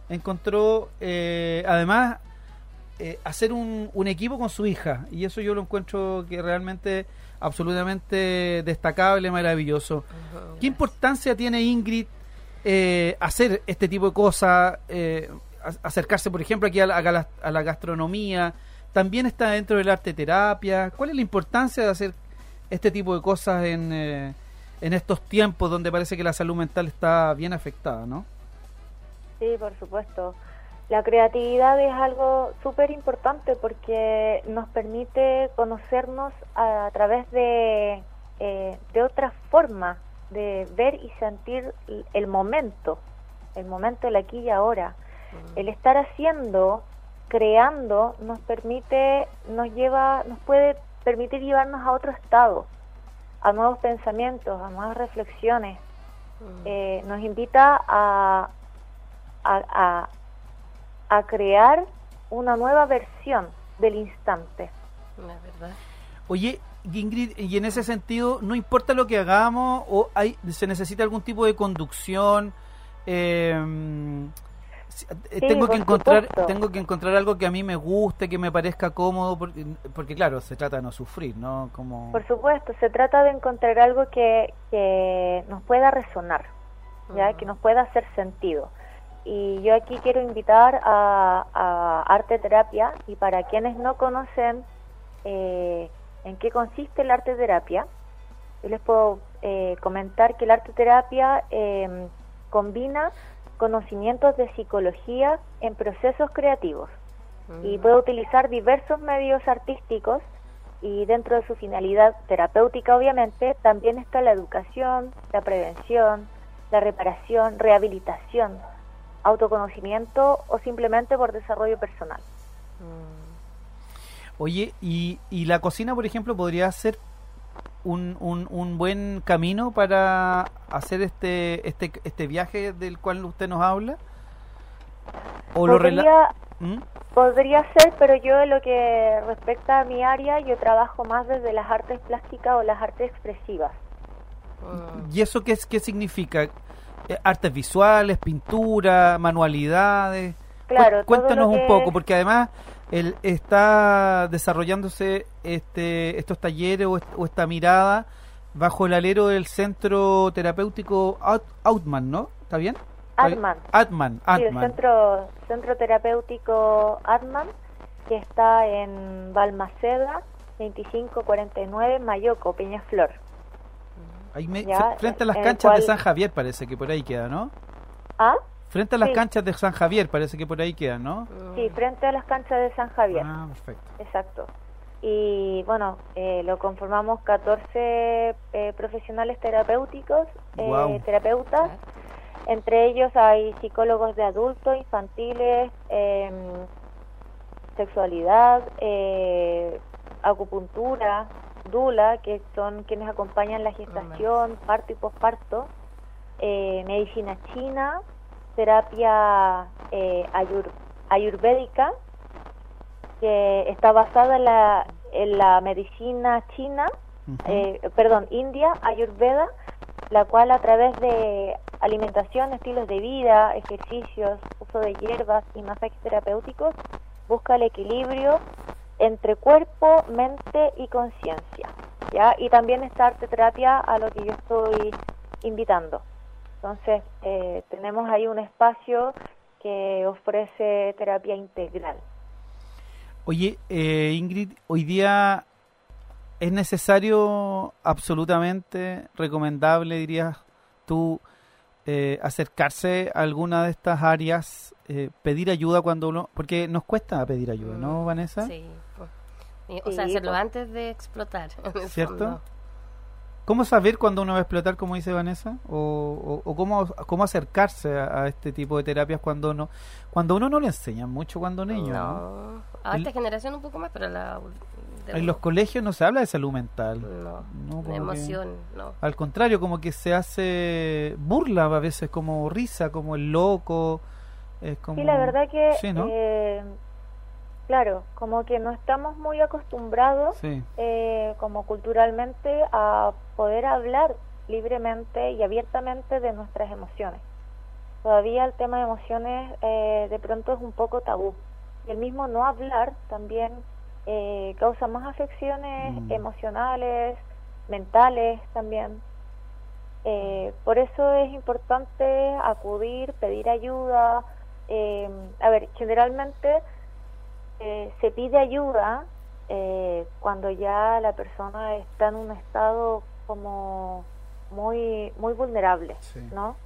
encontró, eh, además, eh, hacer un, un equipo con su hija. Y eso yo lo encuentro que realmente absolutamente destacable, maravilloso. Ujú, ¿Qué importancia tiene Ingrid eh, hacer este tipo de cosas? Acercarse, por ejemplo, aquí a la, a la- gastronomía. También está dentro del arte terapia. ¿Cuál es la importancia de hacer este tipo de cosas en, eh, en estos tiempos donde parece que la salud mental está bien afectada, no? Sí, por supuesto. La creatividad es algo súper importante porque nos permite conocernos a, través de, eh, de otra forma de ver y sentir el momento, el momento del aquí y ahora. El estar haciendo, creando, nos permite, nos lleva, nos puede permitir llevarnos a otro estado, a nuevos pensamientos, a nuevas reflexiones. Mm. Eh, nos invita a, a, a, a crear una nueva versión del instante. La verdad. Oye, Ingrid, y en ese sentido, no importa lo que hagamos, o hay, se necesita algún tipo de conducción. eh, Sí, tengo que encontrar, supuesto. tengo que encontrar algo que a mí me guste, que me parezca cómodo, porque, porque claro, se trata de no sufrir, ¿no? Como Por supuesto, se trata de encontrar algo que, que nos pueda resonar, ya que nos pueda hacer sentido. Y yo aquí quiero invitar a, a arte terapia y para quienes no conocen eh, en qué consiste el arte terapia, yo les puedo eh, comentar que el arte terapia eh, combina conocimientos de psicología en procesos creativos y Mm. puede utilizar diversos medios artísticos y dentro de su finalidad terapéutica obviamente también está la educación, la prevención, la reparación, rehabilitación, autoconocimiento o simplemente por desarrollo personal. Mm. Oye, y, y la cocina, por ejemplo, podría ser un, un, un buen camino para hacer este, este, este viaje del cual usted nos habla. O lo rela- Podría, ¿Mm? podría ser, pero yo en lo que respecta a mi área, yo trabajo más desde las artes plásticas o las artes expresivas. Mm. ¿Y eso qué, es- qué significa? Eh, ¿Artes visuales, pintura, manualidades? Claro, Cuéntanos un poco, es- porque además él está desarrollándose este, estos talleres o, est- o esta mirada bajo el alero del centro terapéutico Out- Outman, ¿no? ¿Está bien? Atman. Atman, Sí, el centro, centro terapéutico Atman, que está en Balmaceda, 2549, Mayoco, Peñaflor. Ahí me- frente a las el canchas de San Javier parece que por ahí queda, ¿no? ¿Ah? Frente a las Sí. canchas de San Javier parece que por ahí queda, ¿no? Sí, frente a las canchas de San Javier. Ah, perfecto. Exacto. Y bueno, eh, lo conformamos 14 eh, profesionales terapéuticos, eh, terapeutas. Entre ellos hay psicólogos de adultos, infantiles, em, sexualidad, eh, acupuntura, dula, que son quienes acompañan la gestación, parto y posparto, eh, medicina china, terapia eh, ayur- ayurvédica, que está basada en la, en la medicina china, eh, perdón, India, Ayurveda, la cual a través de alimentación, estilos de vida, ejercicios, uso de hierbas y masajes terapéuticos, busca el equilibrio entre cuerpo, mente y conciencia. ¿ya? Y también está arte terapia a lo que yo estoy invitando. Entonces, eh, tenemos ahí un espacio que ofrece terapia integral. Oye, eh, Ingrid, hoy día es necesario, absolutamente recomendable, dirías tú, eh, acercarse a alguna de estas áreas, eh, pedir ayuda cuando uno, porque nos cuesta pedir ayuda, ¿no, Mm, Vanessa? Sí. pues. O sea, Sí, hacerlo pues. antes de explotar. ¿Cierto? ¿Cómo saber cuándo uno va a explotar, como dice Vanessa? ¿O, o- o cómo, cómo acercarse a, a este tipo de terapias cuando uno, cuando uno no le enseñan mucho cuando niño? ¿no? No. A El- esta generación un poco más, pero la En los colegios no se habla de salud mental. No, No, emoción, no. Al contrario, como que se hace burla a veces, como risa, como el loco. Es como... Sí, la verdad que, Sí, ¿no? eh, claro, como que no estamos muy acostumbrados, Sí. eh, como culturalmente, a poder hablar libremente y abiertamente de nuestras emociones. Todavía el tema de emociones eh, de pronto es un poco tabú. Y el mismo no hablar también eh, causa más afecciones Mm. emocionales, mentales también. Eh, por eso es importante acudir, pedir ayuda. Eh, a ver, generalmente eh, se pide ayuda eh, cuando ya la persona está en un estado como muy muy vulnerable, Sí. ¿no?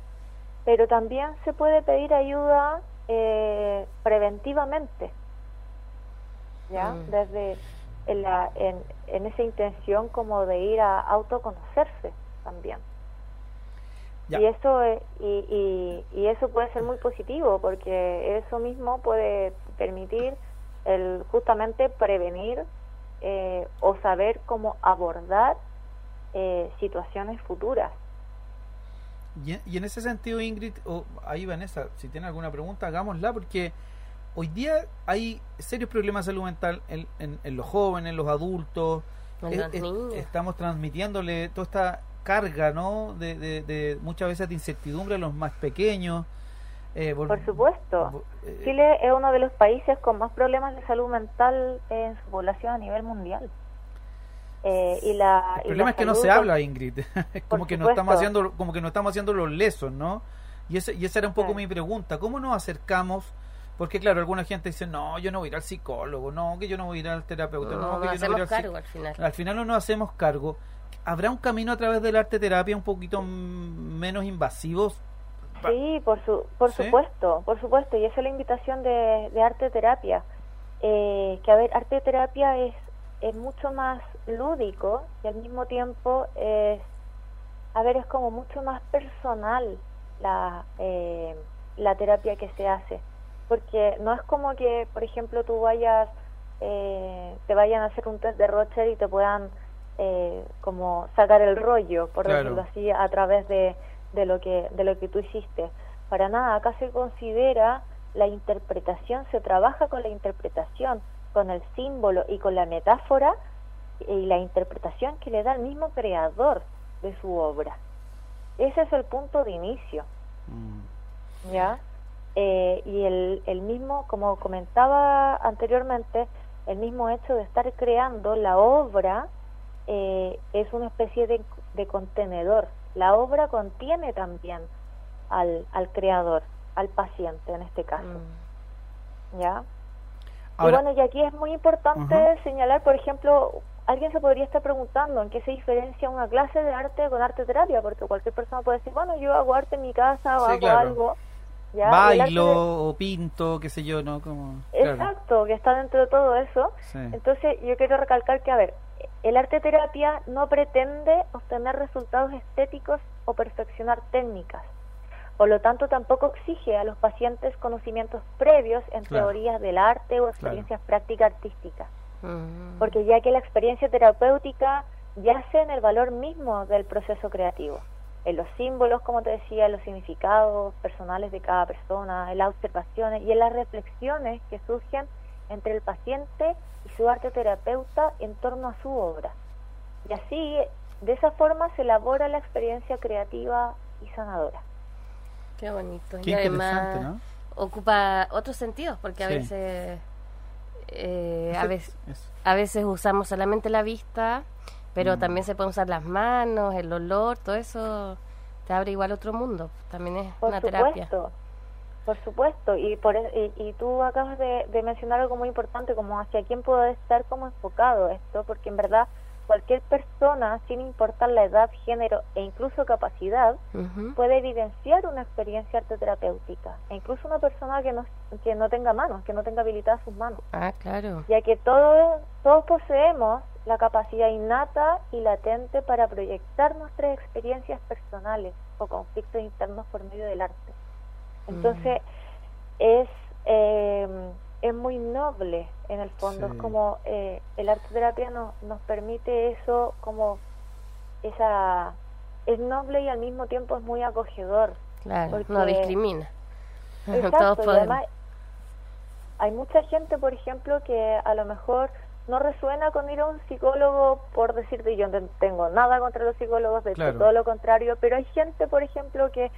Pero también se puede pedir ayuda eh, preventivamente, ¿ya? Mm. Desde en, la, en, en esa intención como de ir a autoconocerse también. Ya. Y eso es- y, y, y eso puede ser muy positivo porque eso mismo puede permitir el justamente prevenir eh, o saber cómo abordar eh, situaciones futuras. Y, y en ese sentido, Ingrid, o ahí Vanessa, si tiene alguna pregunta, hagámosla, porque hoy día hay serios problemas de salud mental en, en- en los jóvenes, en los adultos. En Es- los es- niños. estamos transmitiéndole toda esta carga, ¿no? De, de- de muchas veces de incertidumbre a los más pequeños. Eh, Por supuesto. vol- eh, Chile es uno de los países con más problemas de salud mental en su población a nivel mundial. Eh, y la, El y problema la es que no se habla, Ingrid. (laughs) Es como que no estamos haciendo, como que no estamos haciendo los lesos, ¿no? Y ese, y esa era un poco mi pregunta. ¿Cómo nos acercamos? Porque claro, alguna gente dice, no, yo no voy a ir al psicólogo, no, que yo no voy a ir al terapeuta, no, No, que nos yo no voy a ir hacemos al cargo al final. Al final no nos hacemos cargo. ¿Habrá un camino a través del arte terapia un poquito mm, menos invasivo? Sí, por, su, por ¿Sí? supuesto, por supuesto. Y esa es la invitación de, de arte terapia. Eh, que a ver, arte terapia es, es mucho más lúdico y al mismo tiempo es, a ver, es como mucho más personal la, eh, la terapia que se hace. Porque no es como que, por ejemplo, tú vayas, eh, te vayan a hacer un test de Rocher y te puedan eh, como sacar el rollo, por Claro. decirlo así, a través de, de lo que de lo que tú hiciste. Para nada, acá se considera la interpretación, se trabaja con la interpretación, con el símbolo y con la metáfora y la interpretación que le da el mismo creador de su obra. Ese es el punto de inicio. Mm, ¿ya? Eh, y el, el mismo, como comentaba anteriormente, el mismo hecho de estar creando la obra eh, es una especie de, de contenedor. La obra contiene también al, al creador, al paciente en este caso, Mm. ¿ya? Ahora- y bueno, y aquí es muy importante señalar, por ejemplo, alguien se podría estar preguntando en qué se diferencia una clase de arte con arte terapia, porque cualquier persona puede decir, bueno, yo hago arte en mi casa o Sí, hago claro. algo. Bailo de- o pinto, qué sé yo, ¿no? Como, claro, Exacto, que está dentro de todo eso. sí. Entonces, yo quiero recalcar que, a ver, el arte terapia no pretende obtener resultados estéticos o perfeccionar técnicas. Por lo tanto, tampoco exige a los pacientes conocimientos previos en Claro. teorías del arte o experiencias prácticas artísticas. Mm. Porque ya que la experiencia terapéutica yace en el valor mismo del proceso creativo, en los símbolos, como te decía, en los significados personales de cada persona, en las observaciones y en las reflexiones que surgen entre el paciente y su arte terapeuta en torno a su obra. Y así, de esa forma, se elabora la experiencia creativa y sanadora. Qué bonito. Qué y además interesante, ¿no? ocupa otros sentidos, porque a Sí. veces eh, a veces eso. a veces usamos solamente la vista, pero Mm. también se pueden usar las manos, el olor, todo eso te abre igual otro mundo. También es Por una terapia. Por supuesto. Y, por, e- y, y tú acabas de, de mencionar algo muy importante, como hacia quién puede estar como enfocado esto, porque en verdad cualquier persona, sin importar la edad, género e incluso capacidad, puede evidenciar una experiencia arteterapéutica. E incluso una persona que no, que no tenga manos, que no tenga habilitadas sus manos. Ah, claro. Ya que todos, todos poseemos la capacidad innata y latente para proyectar nuestras experiencias personales o conflictos internos por medio del arte. Entonces, es, eh, es muy noble en el fondo. Sí. Es como eh, el arte terapia nos, nos permite eso, como esa. Es noble y al mismo tiempo es muy acogedor. Claro, Porque- no discrimina. (laughs) Todos Exacto, y podemos. además hay mucha gente, por ejemplo, que a lo mejor no resuena con ir a un psicólogo por decirte yo no tengo nada contra los psicólogos, de Claro. todo lo contrario, pero hay gente, por ejemplo, que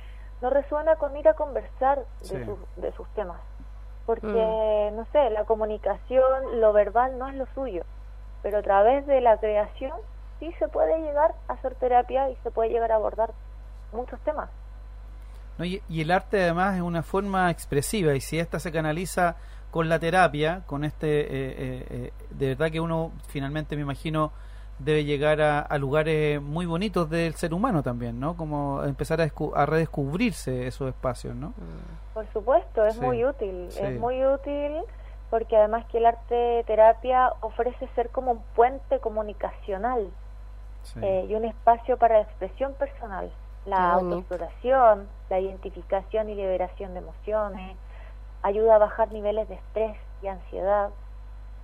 no resuena con ir a conversar de, Sí. sus- de sus temas, porque, no sé, la comunicación, lo verbal no es lo suyo, pero a través de la creación sí se puede llegar a hacer terapia y se puede llegar a abordar muchos temas. ¿no? Y, y el arte además es una forma expresiva y si esta se canaliza con la terapia, con este, eh, eh, eh, de verdad que uno finalmente me imagino debe llegar a, a lugares muy bonitos del ser humano también, ¿no? Como empezar a, descu- a redescubrirse esos espacios, ¿no? Por supuesto, es Sí, muy útil, sí. es muy útil porque además que el arte terapia ofrece ser como un puente comunicacional Sí. eh, y un espacio para la expresión personal, la autoexploración, la identificación y liberación de emociones, ayuda a bajar niveles de estrés y ansiedad,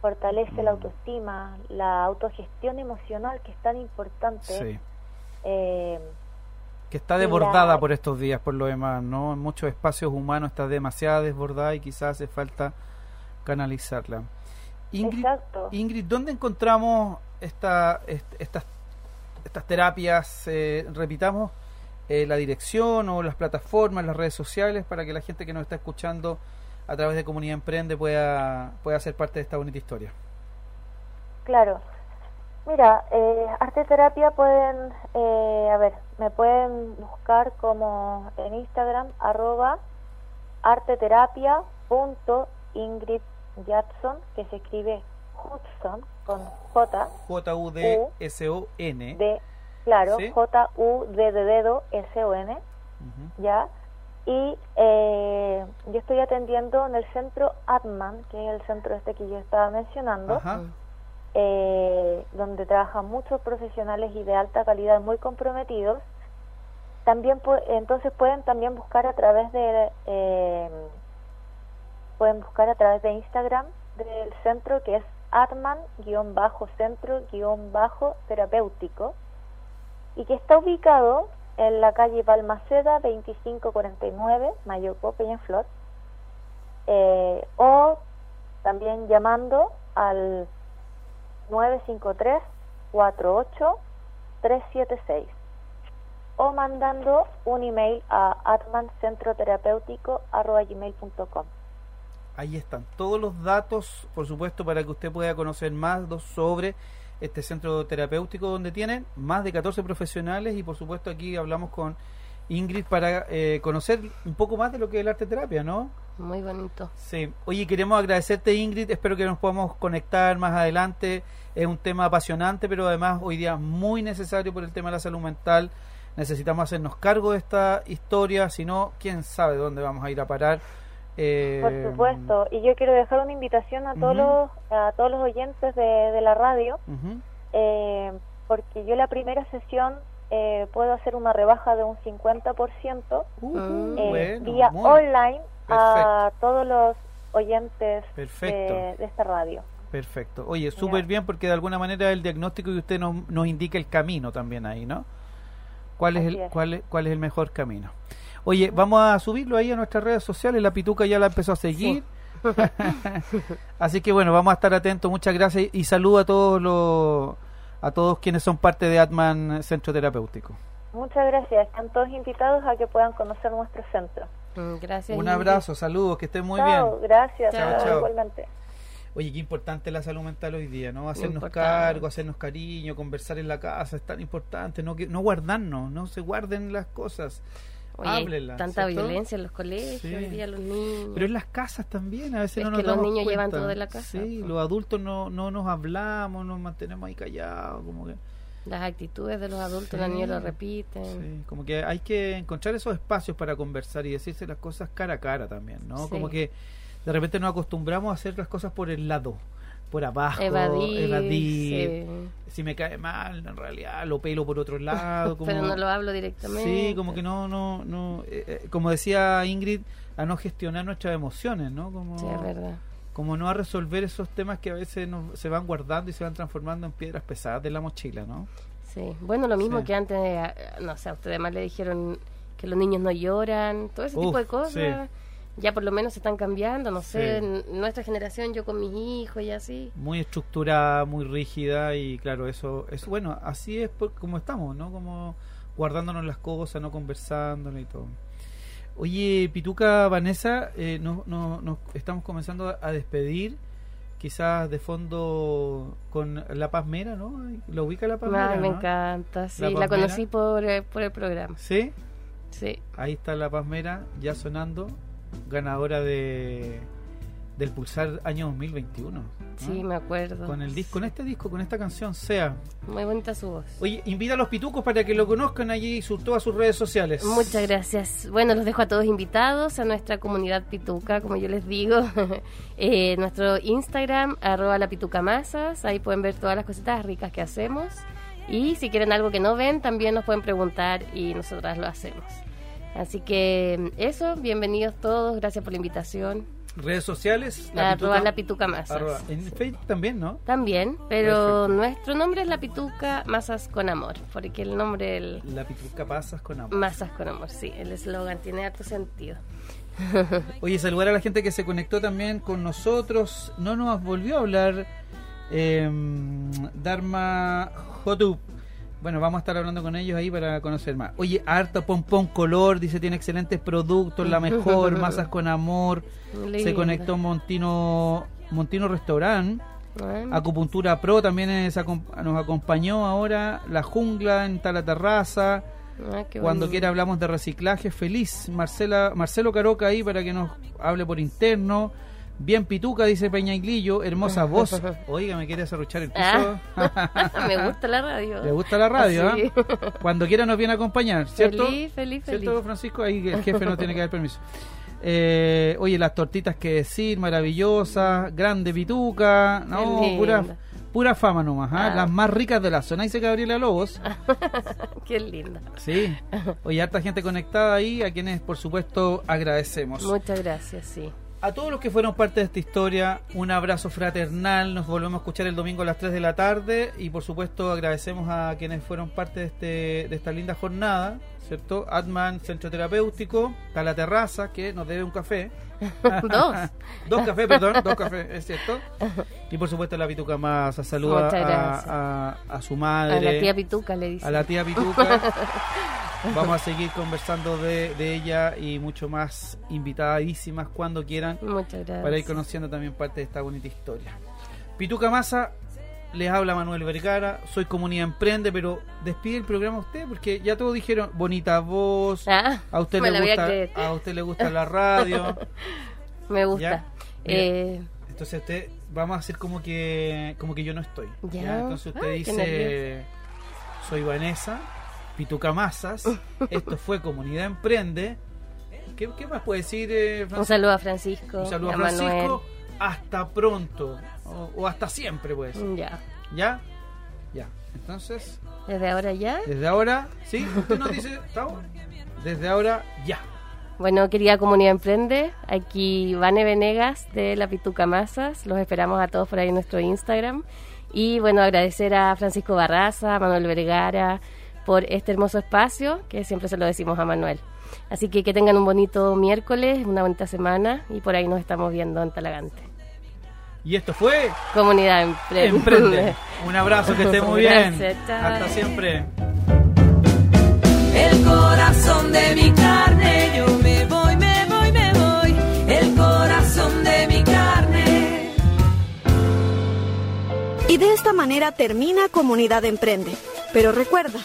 fortalece la Mm. autoestima, la autogestión emocional que es tan importante. Sí. eh, Que está desbordada la- por estos días, por lo demás, ¿no? En muchos espacios humanos está demasiado desbordada y quizás hace falta canalizarla. Ingrid, exacto. Ingrid, ¿dónde encontramos esta, est- estas, estas terapias? Eh, repitamos eh, la dirección o las plataformas, las redes sociales, para que la gente que nos está escuchando a través de Comunidad Emprende pueda, pueda ser parte de esta bonita historia. Claro. Mira, eh, arte terapia pueden, eh, a ver, me pueden buscar como en Instagram, arroba arteterapia.ingrid Jackson, que se escribe Hudson con J, J-U-D-S-O-N. de, claro, Sí. J-U-D de dedo, S-O-N, Ujú. ¿ya? Y eh, yo estoy atendiendo en el centro Atman, que es el centro este que yo estaba mencionando eh, donde trabajan muchos profesionales y de alta calidad muy comprometidos. También entonces pueden también buscar a través de eh, pueden buscar a través de Instagram del centro que es atman-centro-terapéutico y que está ubicado en la calle Balmaceda 2549 Mayoco Peñaflor eh, o también llamando al 953-48-376 o mandando un email a atmancentroterapéutico.com. Ahí están todos los datos, por supuesto, para que usted pueda conocer más sobre este centro terapéutico donde tienen más de 14 profesionales y por supuesto aquí hablamos con Ingrid para eh, conocer un poco más de lo que es el arte terapia, ¿no? Muy bonito. Sí. Oye, queremos agradecerte Ingrid, espero que nos podamos conectar más adelante. Es un tema apasionante, pero además hoy día muy necesario por el tema de la salud mental. Necesitamos hacernos cargo de esta historia, si no, quién sabe dónde vamos a ir a parar. Eh, Por supuesto, y yo quiero dejar una invitación a todos los a todos los oyentes de, de la radio, eh, porque yo la primera sesión eh, puedo hacer una rebaja de un 50% Uh, Ah. eh, bueno, vía muy online a todos los oyentes de, de esta radio. Perfecto. Oye, súper bien porque de alguna manera el diagnóstico y usted nos, nos indica el camino también ahí, ¿no? ¿Cuál es, el, es. cuál, ¿Cuál es el mejor camino? Oye, vamos a subirlo ahí a nuestras redes sociales. La Pituca ya la empezó a seguir. (laughs) Así que bueno, vamos a estar atentos. Muchas gracias y saludo a todos los a todos quienes son parte de Atman Centro Terapéutico. Muchas gracias. Están todos invitados a que puedan conocer nuestro centro. Mm, Gracias. Un abrazo, saludos, que estén muy Chao, bien. gracias. Chao, chao, chao. Igualmente. Oye, qué importante la salud mental hoy día, ¿no? Hacernos Importante. cargo, hacernos cariño, conversar en la casa, es tan importante, no, que- no guardarnos, no se guarden las cosas. Oye, hay Háblenla, tanta ¿cierto? violencia en los colegios, Sí. hoy día los niños. Pero en las casas también, a veces Es no nos que los damos niños llevan cuenta. todo de la casa, Sí, pues. los adultos no, no nos hablamos, nos mantenemos ahí callados, como que... Las actitudes de los adultos, Sí. los niños lo repiten. Sí, como que hay que encontrar esos espacios para conversar y decirse las cosas cara a cara también, ¿no? Como que de repente nos acostumbramos a hacer las cosas por el lado, por abajo, Evadir. evadir. sí. Si me cae mal, en realidad lo pelo por otro lado. (laughs) Como, Pero no lo hablo directamente. Sí, como que no, no, no, eh, eh, como decía Ingrid, a no gestionar nuestras emociones, ¿no? Como, Sí, es verdad. como no a resolver esos temas que a veces se van guardando y se van transformando en piedras pesadas de la mochila, ¿no? Sí, bueno, lo mismo que antes, eh, no sé, a ustedes más le dijeron que los niños no lloran, todo ese tipo de cosas. Ya por lo menos se están cambiando, no sé, nuestra generación, yo con mis hijos y así. Muy estructurada, muy rígida y claro, eso es bueno, así es como estamos, ¿no? Como guardándonos las cosas, no conversando y todo. Oye, Pituca, Vanessa, eh, no, no, nos estamos comenzando a despedir, quizás de fondo con La Paz Mera, ¿no? ¿Lo ubica La Paz Mera? me encanta, sí, la, conocí por, eh, por el programa. ¿Sí? Sí. Ahí está La Paz Mera, ya sonando, ganadora de del Pulsar año 2021. Sí, me acuerdo. Con el disco, con este disco, con esta canción, sea. Muy bonita su voz. Oye, invita a los pitucos para que lo conozcan allí en todas sus redes sociales. Muchas gracias. Bueno, los dejo a todos invitados a nuestra comunidad pituca, como yo les digo. (laughs) eh, nuestro Instagram, arroba la pituca masas. Ahí pueden ver todas las cositas ricas que hacemos. Y si quieren algo que no ven, también nos pueden preguntar y nosotras lo hacemos. Así que eso, bienvenidos todos, gracias por la invitación. Redes sociales. La arroba la Pituca Masas. En Facebook también, ¿no? También, pero nuestro nombre es La Pituca Masas con Amor, porque el nombre... El... La Pituca Masas con Amor. Masas con Amor, sí, el eslogan tiene harto sentido. (laughs) Oye, saludar a la gente que se conectó también con nosotros. No nos volvió a hablar eh, Dharma Jotup bueno, vamos a estar hablando con ellos ahí para conocer más. Oye, harto pompón color, dice, tiene excelentes productos, la mejor, masas con amor. Se conectó Montino, Montino Restaurant. Acupuntura Pro también nos acompañó ahora. La Jungla en Tala Terraza. Ah, Cuando quiera hablamos de reciclaje, feliz. Marcela, Marcelo Caroca ahí para que nos hable por interno. Bien pituca, dice Peña Iglillo, hermosa voz. (laughs) Oiga, me quiere arruchar el piso. Ah, (laughs) me gusta la radio. Le gusta la radio, ¿eh? (laughs) Cuando quiera nos viene a acompañar, ¿cierto? Feliz, feliz, feliz. ¿Cierto, Francisco? Ahí el jefe no tiene que dar permiso. Eh, oye, las tortitas que decir, maravillosas, grande pituca, no, pura, pura fama nomás, ¿ah? las más ricas de la zona. Dice Gabriela Lobos. Qué linda. Sí. Oye, harta gente conectada ahí, a quienes por supuesto agradecemos. Muchas gracias, sí. A todos los que fueron parte de esta historia, un abrazo fraternal. Nos volvemos a escuchar el domingo a las 3 de la tarde. Y por supuesto, agradecemos a quienes fueron parte de, este, de esta linda jornada, ¿cierto? Atman Centro Terapéutico, a la terraza, que nos debe un café. (laughs) dos. (laughs) dos cafés, perdón, dos cafés, es cierto. Y por supuesto, la Pituca más saluda a, a, su madre. A la tía Pituca, le dice. A la tía Pituca. (laughs) Vamos a seguir conversando de, ella y mucho más invitadísimas cuando quieran. Muchas gracias. Para ir conociendo también parte de esta bonita historia. Pituca Masa, les habla Manuel Vergara, soy Comunidad Emprende, pero despide el programa a usted porque ya todos dijeron bonita voz, ah, a usted le gusta, a, usted le gusta la radio. (laughs) Me gusta. Eh, entonces usted vamos a hacer como que como que yo no estoy. Entonces usted dice soy Vanessa Pituca Masas. (laughs) Esto fue Comunidad Emprende. ¿Qué, más puede decir? Eh, un saludo a Francisco. Un saludo a, Francisco. Hasta pronto. O, hasta siempre, pues. Ya. ¿Ya? Ya. Entonces. ¿Desde ahora ya? Desde ahora, ¿sí? ¿Usted nos dice, Desde ahora ya. Bueno, querida comunidad emprende, aquí Vane Venegas de la Pituca Masas. Los esperamos a todos por ahí en nuestro Instagram. Y bueno, agradecer a Francisco Barraza, a Manuel Vergara, por este hermoso espacio, que siempre se lo decimos a Manuel. Así que que tengan un bonito miércoles, una bonita semana y por ahí nos estamos viendo en Talagante. Y esto fue Comunidad Emprende. (laughs) Un abrazo, que esté muy bien. Hasta siempre. El corazón de mi carne, yo me voy, me voy, me voy. El corazón de mi carne. Y de esta manera termina Comunidad Emprende. Pero recuerda,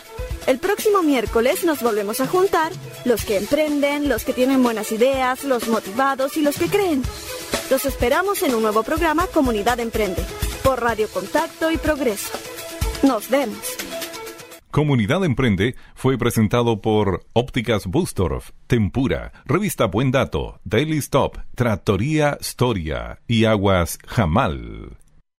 el próximo miércoles nos volvemos a juntar, los que emprenden, los que tienen buenas ideas, los motivados y los que creen. Los esperamos en un nuevo programa Comunidad Emprende, por Radio Contacto y Progreso. Nos vemos. Comunidad Emprende fue presentado por Ópticas Bustorf, Tempura, Revista Buen Dato, Daily Stop, Trattoria Storia y Aguas Jamal.